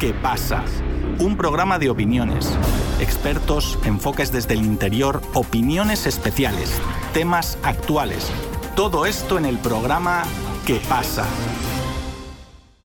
¿Qué pasa? Un programa de opiniones, expertos, enfoques desde el interior, opiniones especiales, temas actuales. Todo esto en el programa ¿Qué pasa?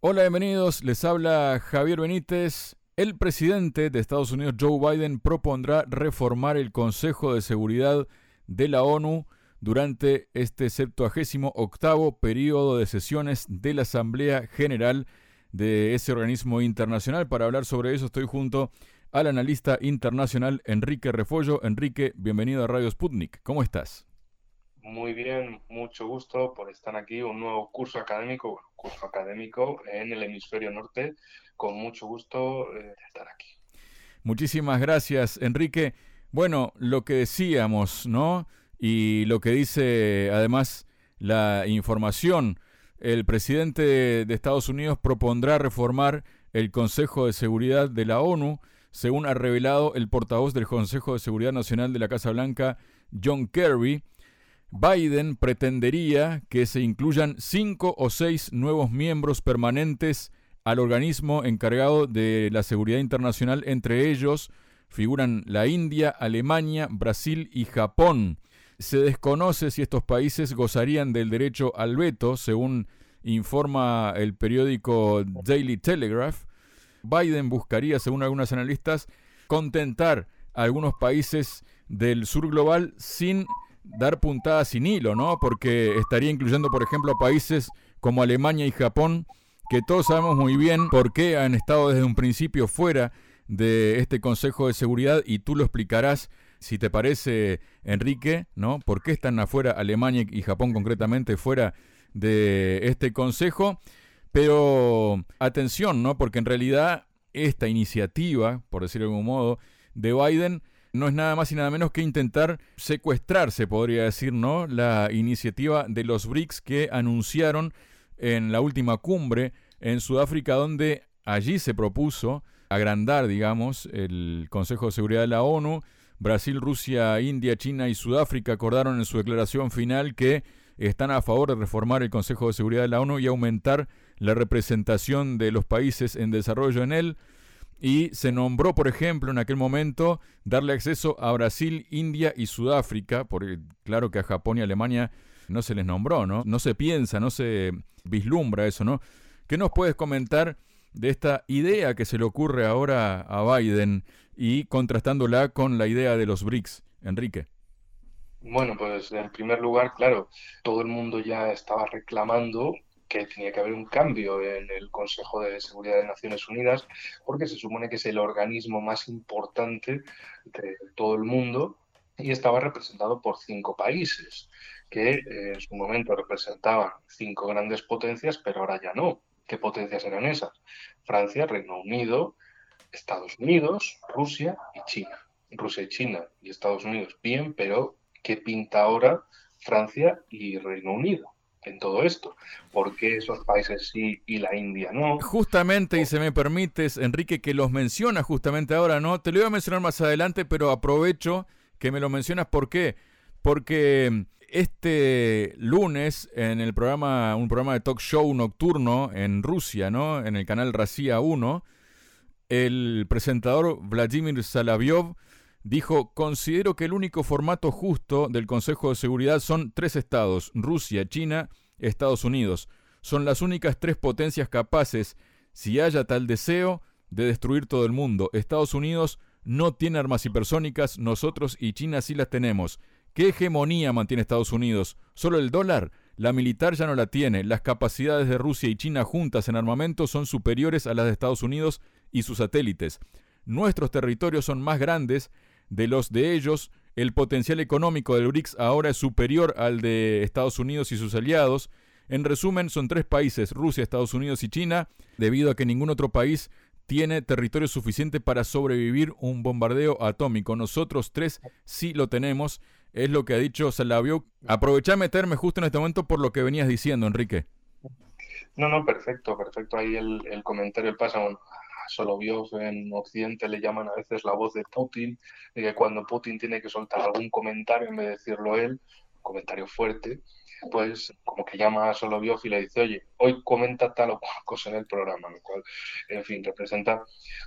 Hola, bienvenidos. Les habla Javier Benítez. El presidente de Estados Unidos, Joe Biden, propondrá reformar el Consejo de Seguridad de la ONU durante este 78 octavo periodo de sesiones de la Asamblea General de ese organismo internacional. Para hablar sobre eso estoy junto al analista internacional Enrique Refollo. Enrique, bienvenido a Radio Sputnik. ¿Cómo estás? Muy bien, mucho gusto por estar aquí, un nuevo curso académico, curso académico en el hemisferio norte, con mucho gusto eh, estar aquí. Muchísimas gracias, Enrique. Bueno, lo que decíamos, ¿no? Y lo que dice además la información el presidente de Estados Unidos propondrá reformar el Consejo de Seguridad de la ONU, según ha revelado el portavoz del Consejo de Seguridad Nacional de la Casa Blanca, John Kerry. Biden pretendería que se incluyan cinco o seis nuevos miembros permanentes al organismo encargado de la seguridad internacional. Entre ellos figuran la India, Alemania, Brasil y Japón. Se desconoce si estos países gozarían del derecho al veto, según informa el periódico Daily Telegraph. Biden buscaría, según algunos analistas, contentar a algunos países del sur global sin dar puntadas sin hilo, ¿no? Porque estaría incluyendo, por ejemplo, países como Alemania y Japón, que todos sabemos muy bien por qué han estado desde un principio fuera de este Consejo de Seguridad y tú lo explicarás si te parece, Enrique, ¿no? ¿Por qué están afuera Alemania y Japón concretamente fuera de este consejo? Pero atención, ¿no? Porque en realidad esta iniciativa, por decirlo de algún modo, de Biden no es nada más y nada menos que intentar secuestrar, se podría decir, ¿no? La iniciativa de los BRICS que anunciaron en la última cumbre en Sudáfrica, donde allí se propuso agrandar, digamos, el Consejo de Seguridad de la ONU Brasil, Rusia, India, China y Sudáfrica acordaron en su declaración final que están a favor de reformar el Consejo de Seguridad de la ONU y aumentar la representación de los países en desarrollo en él. Y se nombró, por ejemplo, en aquel momento, darle acceso a Brasil, India y Sudáfrica, porque claro que a Japón y Alemania no se les nombró, ¿no? No se piensa, no se vislumbra eso, ¿no? ¿Qué nos puedes comentar de esta idea que se le ocurre ahora a Biden y contrastándola con la idea de los BRICS. Enrique. Bueno, pues en primer lugar, claro, todo el mundo ya estaba reclamando que tenía que haber un cambio en el Consejo de Seguridad de Naciones Unidas, porque se supone que es el organismo más importante de todo el mundo y estaba representado por cinco países, que eh, en su momento representaban cinco grandes potencias, pero ahora ya no. ¿Qué potencias eran esas? Francia, Reino Unido, Estados Unidos, Rusia y China. Rusia y China y Estados Unidos, bien, pero ¿qué pinta ahora Francia y Reino Unido? en todo esto. ¿Por qué esos países sí y la India no? Justamente, y se me permites, Enrique, que los menciona justamente ahora, ¿no? Te lo voy a mencionar más adelante, pero aprovecho que me lo mencionas. ¿Por qué? Porque este lunes en el programa, un programa de talk show nocturno en Rusia, ¿no? En el canal Racia 1, el presentador Vladimir Salaviov dijo, considero que el único formato justo del Consejo de Seguridad son tres estados, Rusia, China, Estados Unidos. Son las únicas tres potencias capaces, si haya tal deseo, de destruir todo el mundo. Estados Unidos no tiene armas hipersónicas, nosotros y China sí las tenemos. ¿Qué hegemonía mantiene Estados Unidos? ¿Solo el dólar? La militar ya no la tiene. Las capacidades de Rusia y China juntas en armamento son superiores a las de Estados Unidos y sus satélites. Nuestros territorios son más grandes de los de ellos. El potencial económico del BRICS ahora es superior al de Estados Unidos y sus aliados. En resumen, son tres países, Rusia, Estados Unidos y China, debido a que ningún otro país tiene territorio suficiente para sobrevivir un bombardeo atómico. Nosotros tres sí lo tenemos. Es lo que ha dicho Salavio. Aprovecha a meterme justo en este momento por lo que venías diciendo, Enrique. No, no, perfecto, perfecto. Ahí el, comentario pasa. a Soloviov en Occidente le llaman a veces la voz de Putin, de que cuando Putin tiene que soltar algún comentario en vez de decirlo él, comentario fuerte, pues como que llama a Soloviev y le dice, oye, hoy comenta tal o cual cosa en el programa, lo cual, en fin, representa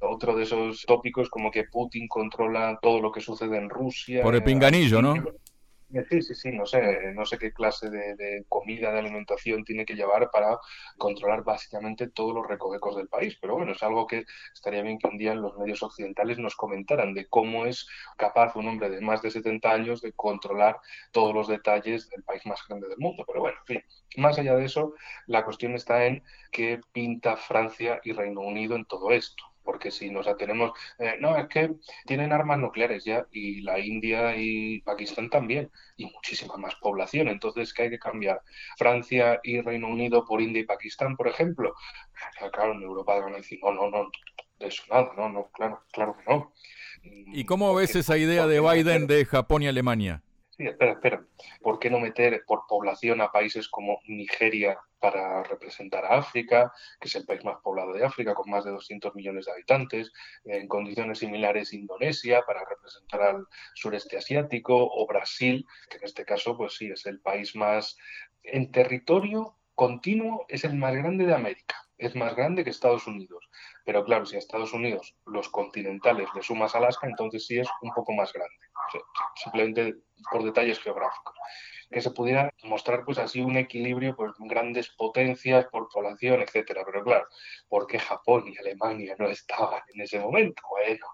otro de esos tópicos como que Putin controla todo lo que sucede en Rusia. Por el pinganillo, ¿no? Sí, sí, sí, no sé, no sé qué clase de, comida, de alimentación tiene que llevar para controlar básicamente todos los recovecos del país. Pero bueno, es algo que estaría bien que un día en los medios occidentales nos comentaran de cómo es capaz un hombre de más de 70 años de controlar todos los detalles del país más grande del mundo. Pero bueno, en fin, más allá de eso, la cuestión está en qué pinta Francia y Reino Unido en todo esto porque si nos atenemos, eh, no, es que tienen armas nucleares ya, y la India y Pakistán también, y muchísima más población, entonces, ¿qué hay que cambiar? Francia y Reino Unido por India y Pakistán, por ejemplo. Claro, en Europa van a decir, no, no, no, de eso nada, no, no, claro, claro que no. ¿Y cómo ves esa idea de Biden de Japón y Alemania? Sí, espera, espera. ¿Por qué no meter por población a países como Nigeria para representar a África, que es el país más poblado de África, con más de 200 millones de habitantes? En condiciones similares Indonesia para representar al sureste asiático o Brasil, que en este caso, pues sí, es el país más en territorio continuo, es el más grande de América. Es más grande que Estados Unidos. Pero claro, si a Estados Unidos los continentales le sumas Alaska, entonces sí es un poco más grande. simplemente por detalles geográficos que se pudiera mostrar pues así un equilibrio pues grandes potencias por población etcétera pero claro ¿por qué Japón y Alemania no estaban en ese momento? bueno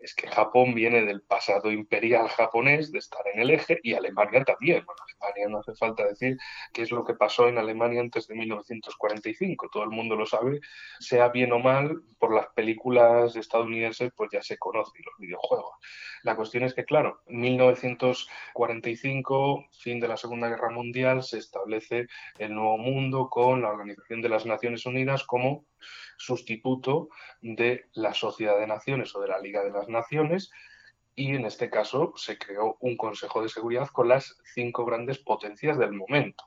es que Japón viene del pasado imperial japonés de estar en el eje y Alemania también. Bueno, Alemania no hace falta decir qué es lo que pasó en Alemania antes de 1945, todo el mundo lo sabe, sea bien o mal, por las películas estadounidenses pues ya se conoce y los videojuegos. La cuestión es que, claro, en 1945, fin de la Segunda Guerra Mundial, se establece el nuevo mundo con la Organización de las Naciones Unidas como sustituto de la Sociedad de Naciones o de la Liga de las Naciones y en este caso se creó un Consejo de Seguridad con las cinco grandes potencias del momento.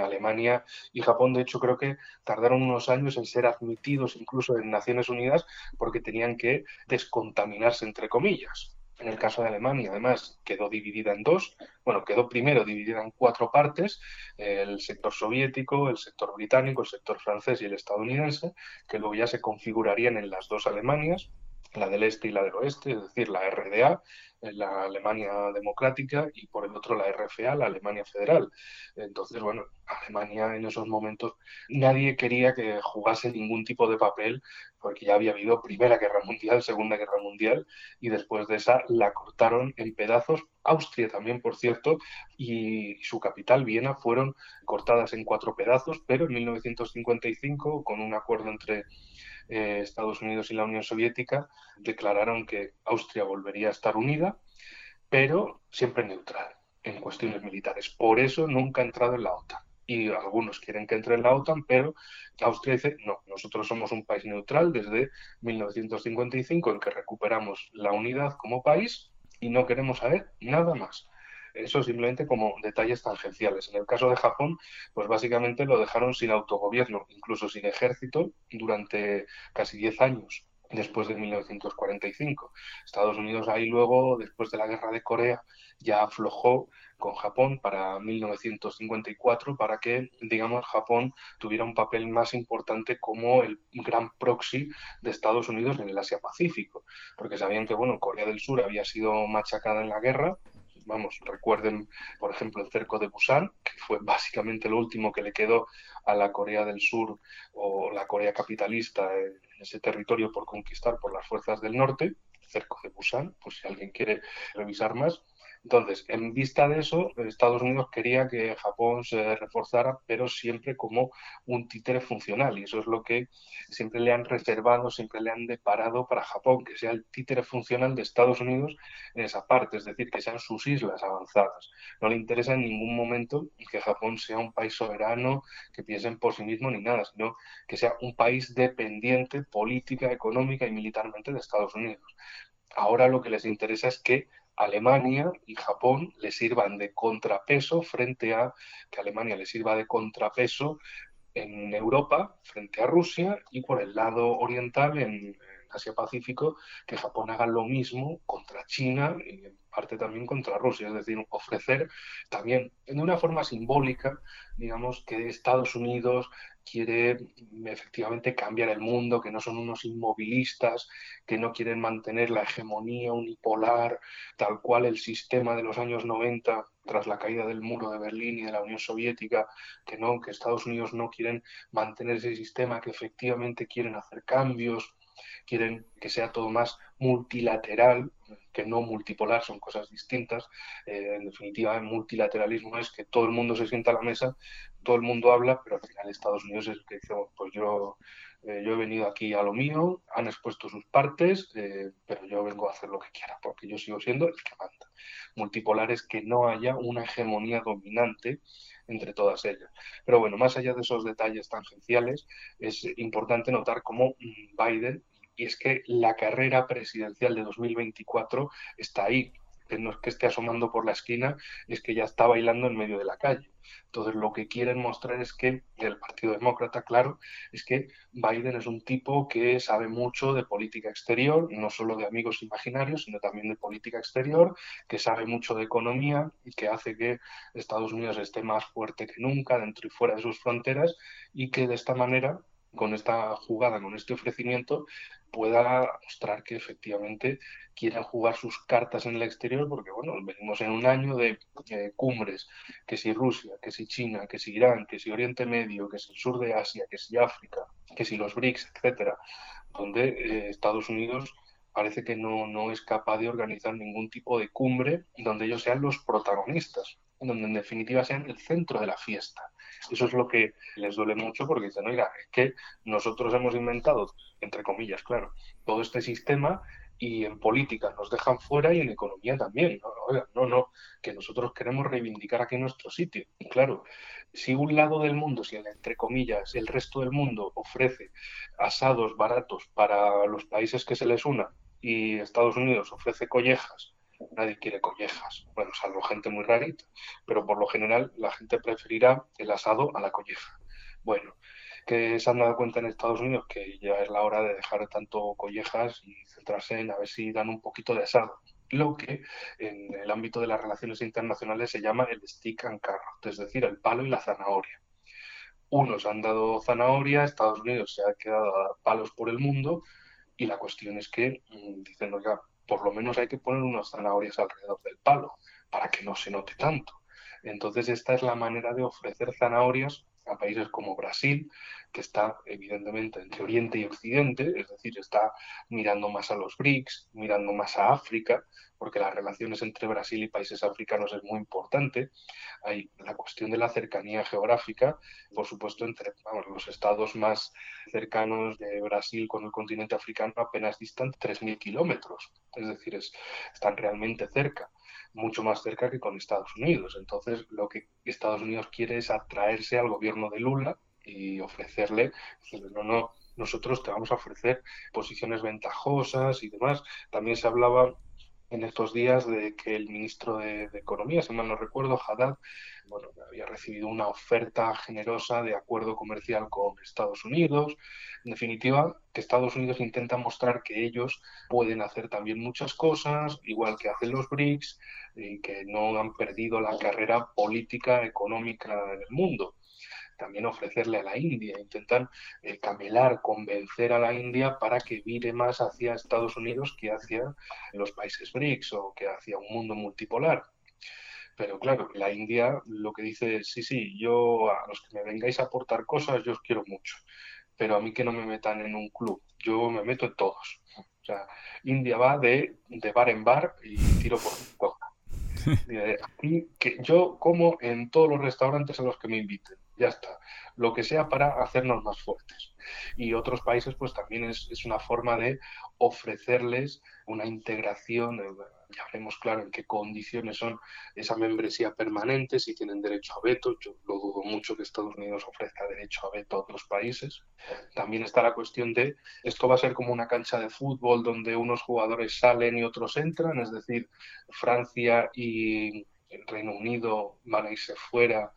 Alemania y Japón, de hecho, creo que tardaron unos años en ser admitidos incluso en Naciones Unidas porque tenían que descontaminarse, entre comillas. En el caso de Alemania, además, quedó dividida en dos. Bueno, quedó primero dividida en cuatro partes, el sector soviético, el sector británico, el sector francés y el estadounidense, que luego ya se configurarían en las dos Alemanias, la del este y la del oeste, es decir, la RDA, la Alemania democrática y por el otro la RFA, la Alemania federal. Entonces, bueno, Alemania en esos momentos nadie quería que jugase ningún tipo de papel porque ya había habido Primera Guerra Mundial, Segunda Guerra Mundial y después de esa la cortaron en pedazos. Austria también, por cierto, y su capital, Viena, fueron cortadas en cuatro pedazos, pero en 1955, con un acuerdo entre eh, Estados Unidos y la Unión Soviética declararon que Austria volvería a estar unida, pero siempre neutral en cuestiones militares. Por eso nunca ha entrado en la OTAN. Y algunos quieren que entre en la OTAN, pero Austria dice, no, nosotros somos un país neutral desde 1955 en que recuperamos la unidad como país y no queremos saber nada más. Eso simplemente como detalles tangenciales. En el caso de Japón, pues básicamente lo dejaron sin autogobierno, incluso sin ejército, durante casi 10 años después de 1945. Estados Unidos ahí luego, después de la guerra de Corea, ya aflojó con Japón para 1954 para que, digamos, Japón tuviera un papel más importante como el gran proxy de Estados Unidos en el Asia-Pacífico, porque sabían que, bueno, Corea del Sur había sido machacada en la guerra, vamos, recuerden, por ejemplo, el cerco de Busan, que fue básicamente lo último que le quedó a la Corea del Sur o la Corea capitalista en ese territorio por conquistar por las fuerzas del norte, cerco de Busan, pues si alguien quiere revisar más. Entonces, en vista de eso, Estados Unidos quería que Japón se reforzara, pero siempre como un títere funcional. Y eso es lo que siempre le han reservado, siempre le han deparado para Japón, que sea el títere funcional de Estados Unidos en esa parte, es decir, que sean sus islas avanzadas. No le interesa en ningún momento que Japón sea un país soberano, que piensen por sí mismo ni nada, sino que sea un país dependiente política, económica y militarmente de Estados Unidos. Ahora lo que les interesa es que Alemania y Japón le sirvan de contrapeso frente a que Alemania le sirva de contrapeso en Europa frente a Rusia y por el lado oriental en, Asia-Pacífico, que Japón haga lo mismo contra China y en parte también contra Rusia, es decir, ofrecer también de una forma simbólica, digamos, que Estados Unidos quiere efectivamente cambiar el mundo, que no son unos inmovilistas, que no quieren mantener la hegemonía unipolar, tal cual el sistema de los años 90 tras la caída del muro de Berlín y de la Unión Soviética, que no, que Estados Unidos no quieren mantener ese sistema, que efectivamente quieren hacer cambios, quieren que sea todo más multilateral, que no multipolar, son cosas distintas. Eh, en definitiva, el multilateralismo es que todo el mundo se sienta a la mesa, todo el mundo habla, pero al final Estados Unidos es el que dice, pues yo, eh, yo he venido aquí a lo mío, han expuesto sus partes, eh, pero yo vengo a hacer lo que quiera, porque yo sigo siendo el que manda. Multipolar es que no haya una hegemonía dominante entre todas ellas. Pero bueno, más allá de esos detalles tangenciales, es importante notar cómo mm, Biden y es que la carrera presidencial de 2024 está ahí. Que no es que esté asomando por la esquina, es que ya está bailando en medio de la calle. Entonces, lo que quieren mostrar es que el Partido Demócrata, claro, es que Biden es un tipo que sabe mucho de política exterior, no solo de amigos imaginarios, sino también de política exterior, que sabe mucho de economía y que hace que Estados Unidos esté más fuerte que nunca dentro y fuera de sus fronteras y que de esta manera con esta jugada, con este ofrecimiento, pueda mostrar que efectivamente quieren jugar sus cartas en el exterior, porque bueno, venimos en un año de cumbres, que si Rusia, que si China, que si Irán, que si Oriente Medio, que si el sur de Asia, que si África, que si los BRICS, etcétera, donde eh, Estados Unidos parece que no, no es capaz de organizar ningún tipo de cumbre donde ellos sean los protagonistas, donde en definitiva sean el centro de la fiesta. Eso es lo que les duele mucho porque dicen, oiga, es que nosotros hemos inventado, entre comillas, claro, todo este sistema y en política nos dejan fuera y en economía también. No, oiga, no, no, que nosotros queremos reivindicar aquí nuestro sitio. Y claro, si un lado del mundo, si entre comillas el resto del mundo ofrece asados baratos para los países que se les una y Estados Unidos ofrece collejas nadie quiere collejas, bueno, salvo gente muy rarita, pero por lo general la gente preferirá el asado a la colleja. Bueno, que se han dado cuenta en Estados Unidos que ya es la hora de dejar tanto collejas y centrarse en a ver si dan un poquito de asado. Lo que en el ámbito de las relaciones internacionales se llama el stick and carrot, es decir, el palo y la zanahoria. Unos han dado zanahoria, Estados Unidos se ha quedado a palos por el mundo y la cuestión es que mm, dicen, oiga, por lo menos hay que poner unas zanahorias alrededor del palo para que no se note tanto. Entonces, esta es la manera de ofrecer zanahorias a países como Brasil, que está evidentemente entre Oriente y Occidente, es decir, está mirando más a los BRICS, mirando más a África, porque las relaciones entre Brasil y países africanos es muy importante. Hay la cuestión de la cercanía geográfica, por supuesto, entre los estados más cercanos de Brasil con el continente africano apenas distan 3.000 kilómetros, es decir, están realmente cerca mucho más cerca que con Estados Unidos. Entonces, lo que Estados Unidos quiere es atraerse al gobierno de Lula y ofrecerle, no, no, nosotros te vamos a ofrecer posiciones ventajosas y demás. También se hablaba en estos días de que el ministro de, Economía, si mal no recuerdo, Haddad, bueno, había recibido una oferta generosa de acuerdo comercial con Estados Unidos. En definitiva, que Estados Unidos intenta mostrar que ellos pueden hacer también muchas cosas, igual que hacen los BRICS, y que no han perdido la carrera política, económica en el mundo también ofrecerle a la India, intentar eh, camelar, convencer a la India para que vire más hacia Estados Unidos que hacia los países BRICS o que hacia un mundo multipolar. Pero claro, la India lo que dice es, sí, sí, yo a los que me vengáis a aportar cosas, yo os quiero mucho, pero a mí que no me metan en un club, yo me meto en todos. O sea, India va de, de bar en bar y tiro por coca. Aquí que yo como en todos los restaurantes a los que me inviten ya está. Lo que sea para hacernos más fuertes. Y otros países, pues también es, una forma de ofrecerles una integración, eh, ya veremos claro en qué condiciones son esa membresía permanente, si tienen derecho a veto, yo lo dudo mucho que Estados Unidos ofrezca derecho a veto a otros países. También está la cuestión de, esto va a ser como una cancha de fútbol donde unos jugadores salen y otros entran, es decir, Francia y el Reino Unido van a irse fuera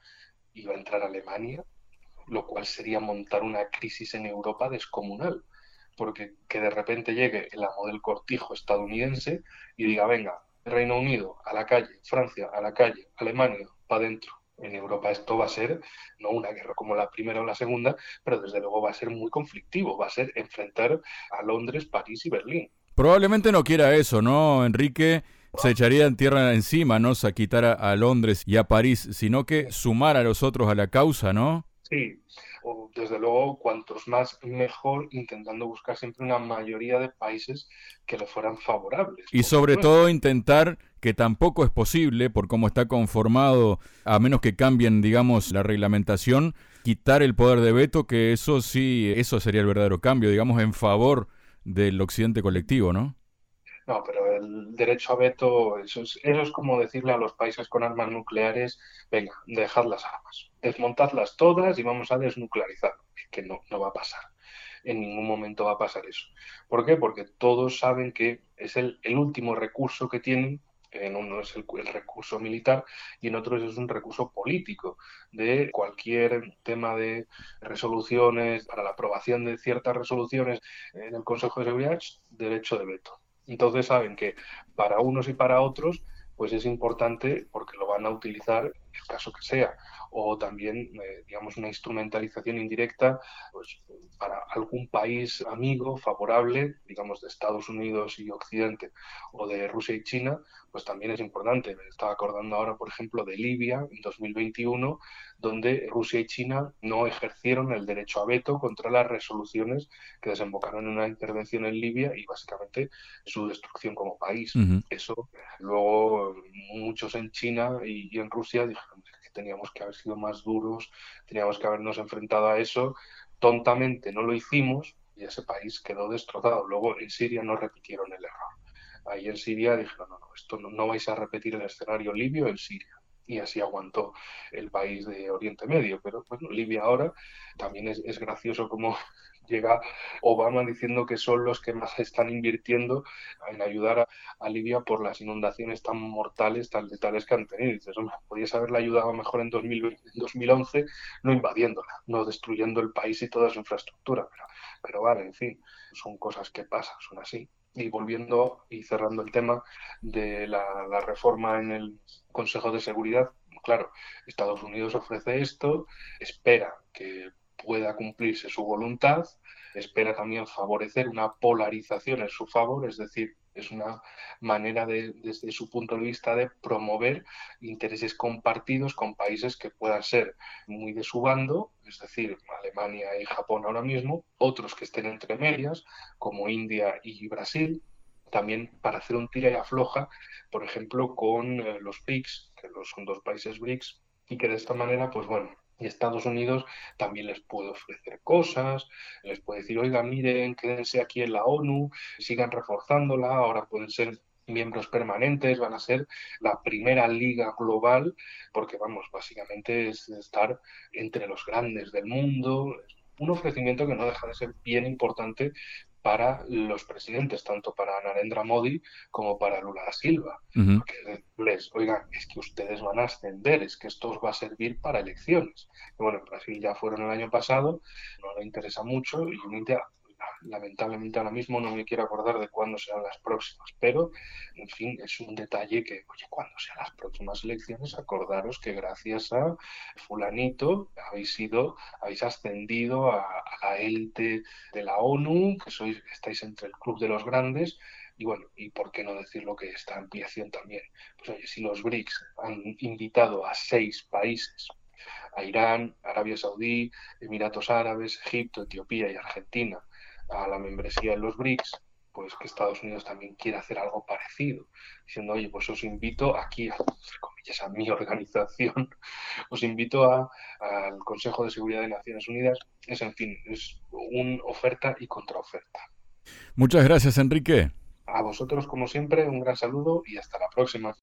iba a entrar Alemania, lo cual sería montar una crisis en Europa descomunal, porque que de repente llegue el amo del cortijo estadounidense y diga, venga, Reino Unido a la calle, Francia a la calle, Alemania para adentro. En Europa esto va a ser no una guerra como la primera o la segunda, pero desde luego va a ser muy conflictivo, va a ser enfrentar a Londres, París y Berlín. Probablemente no quiera eso, ¿no, Enrique? Se echaría en tierra encima, no se quitar a Londres y a París, sino que sumar a los otros a la causa, ¿no? Sí, o desde luego cuantos más mejor, intentando buscar siempre una mayoría de países que le fueran favorables. Y sobre todo intentar que tampoco es posible, por cómo está conformado, a menos que cambien, digamos, la reglamentación, quitar el poder de veto, que eso sí, eso sería el verdadero cambio, digamos, en favor del occidente colectivo, ¿no? No, pero el derecho a veto, eso es, eso es como decirle a los países con armas nucleares, venga, dejad las armas, desmontadlas todas y vamos a desnuclearizar, que no, no va a pasar. En ningún momento va a pasar eso. ¿Por qué? Porque todos saben que es el, el último recurso que tienen en uno es el, el, recurso militar y en otro es un recurso político de cualquier tema de resoluciones, para la aprobación de ciertas resoluciones en el Consejo de Seguridad, derecho de veto. Entonces saben que para unos y para otros pues es importante porque lo van a utilizar en el caso que sea. O también, eh, digamos, una instrumentalización indirecta pues, para algún país amigo, favorable, digamos, de Estados Unidos y Occidente, o de Rusia y China, pues también es importante. Me estaba acordando ahora, por ejemplo, de Libia en 2021, donde Rusia y China no ejercieron el derecho a veto contra las resoluciones que desembocaron en una intervención en Libia y básicamente su destrucción como país. Uh -huh. Eso luego muchos en China y, y en Rusia dijeron teníamos que haber sido más duros, teníamos que habernos enfrentado a eso. Tontamente no lo hicimos y ese país quedó destrozado. Luego en Siria no repitieron el error. Ahí en Siria dijeron, no, no, esto no, no vais a repetir el escenario libio en Siria y así aguantó el país de Oriente Medio. Pero bueno, Libia ahora también es, es gracioso como llega Obama diciendo que son los que más están invirtiendo en ayudar a, Libia por las inundaciones tan mortales, tan letales que han tenido. Dices, hombre, podías haberle ayudado mejor en, 2020, en 2011, no invadiéndola, no destruyendo el país y toda su infraestructura. Pero, vale, en fin, son cosas que pasan, son así. Y volviendo y cerrando el tema de la reforma en el Consejo de Seguridad, claro, Estados Unidos ofrece esto, espera que pueda cumplirse su voluntad, espera también favorecer una polarización en su favor, es decir, es una manera de, desde su punto de vista de promover intereses compartidos con países que puedan ser muy de su bando, es decir, Alemania y Japón ahora mismo, otros que estén entre medias, como India y Brasil, también para hacer un tira y afloja, por ejemplo, con eh, los BRICS, que son dos países BRICS, y que de esta manera, pues bueno, y Estados Unidos también les puede ofrecer cosas, les puede decir, oiga, miren, quédense aquí en la ONU, sigan reforzándola, ahora pueden ser miembros permanentes, van a ser la primera liga global, porque vamos, básicamente es estar entre los grandes del mundo, un ofrecimiento que no deja de ser bien importante para los presidentes, tanto para Narendra Modi como para Lula da Silva. Uh -huh. Porque les, oigan, es que ustedes van a ascender, es que esto os va a servir para elecciones. Y bueno, en Brasil ya fueron el año pasado, no le interesa mucho y Unidad lamentablemente ahora mismo no me quiero acordar de cuándo serán las próximas, pero en fin, es un detalle que, oye, cuando sean las próximas elecciones, acordaros que gracias a fulanito habéis sido, habéis ascendido a, la élite de la ONU, que sois, estáis entre el club de los grandes, y bueno, y por qué no decirlo que esta ampliación también. Pues oye, si los BRICS han invitado a seis países a Irán, Arabia Saudí, Emiratos Árabes, Egipto, Etiopía y Argentina a la membresía en los BRICS, pues que Estados Unidos también quiere hacer algo parecido, diciendo, oye, pues os invito aquí, a, comillas, a mi organización, os invito a, al Consejo de Seguridad de Naciones Unidas, es en fin, es una oferta y contraoferta. Muchas gracias, Enrique. A vosotros, como siempre, un gran saludo y hasta la próxima.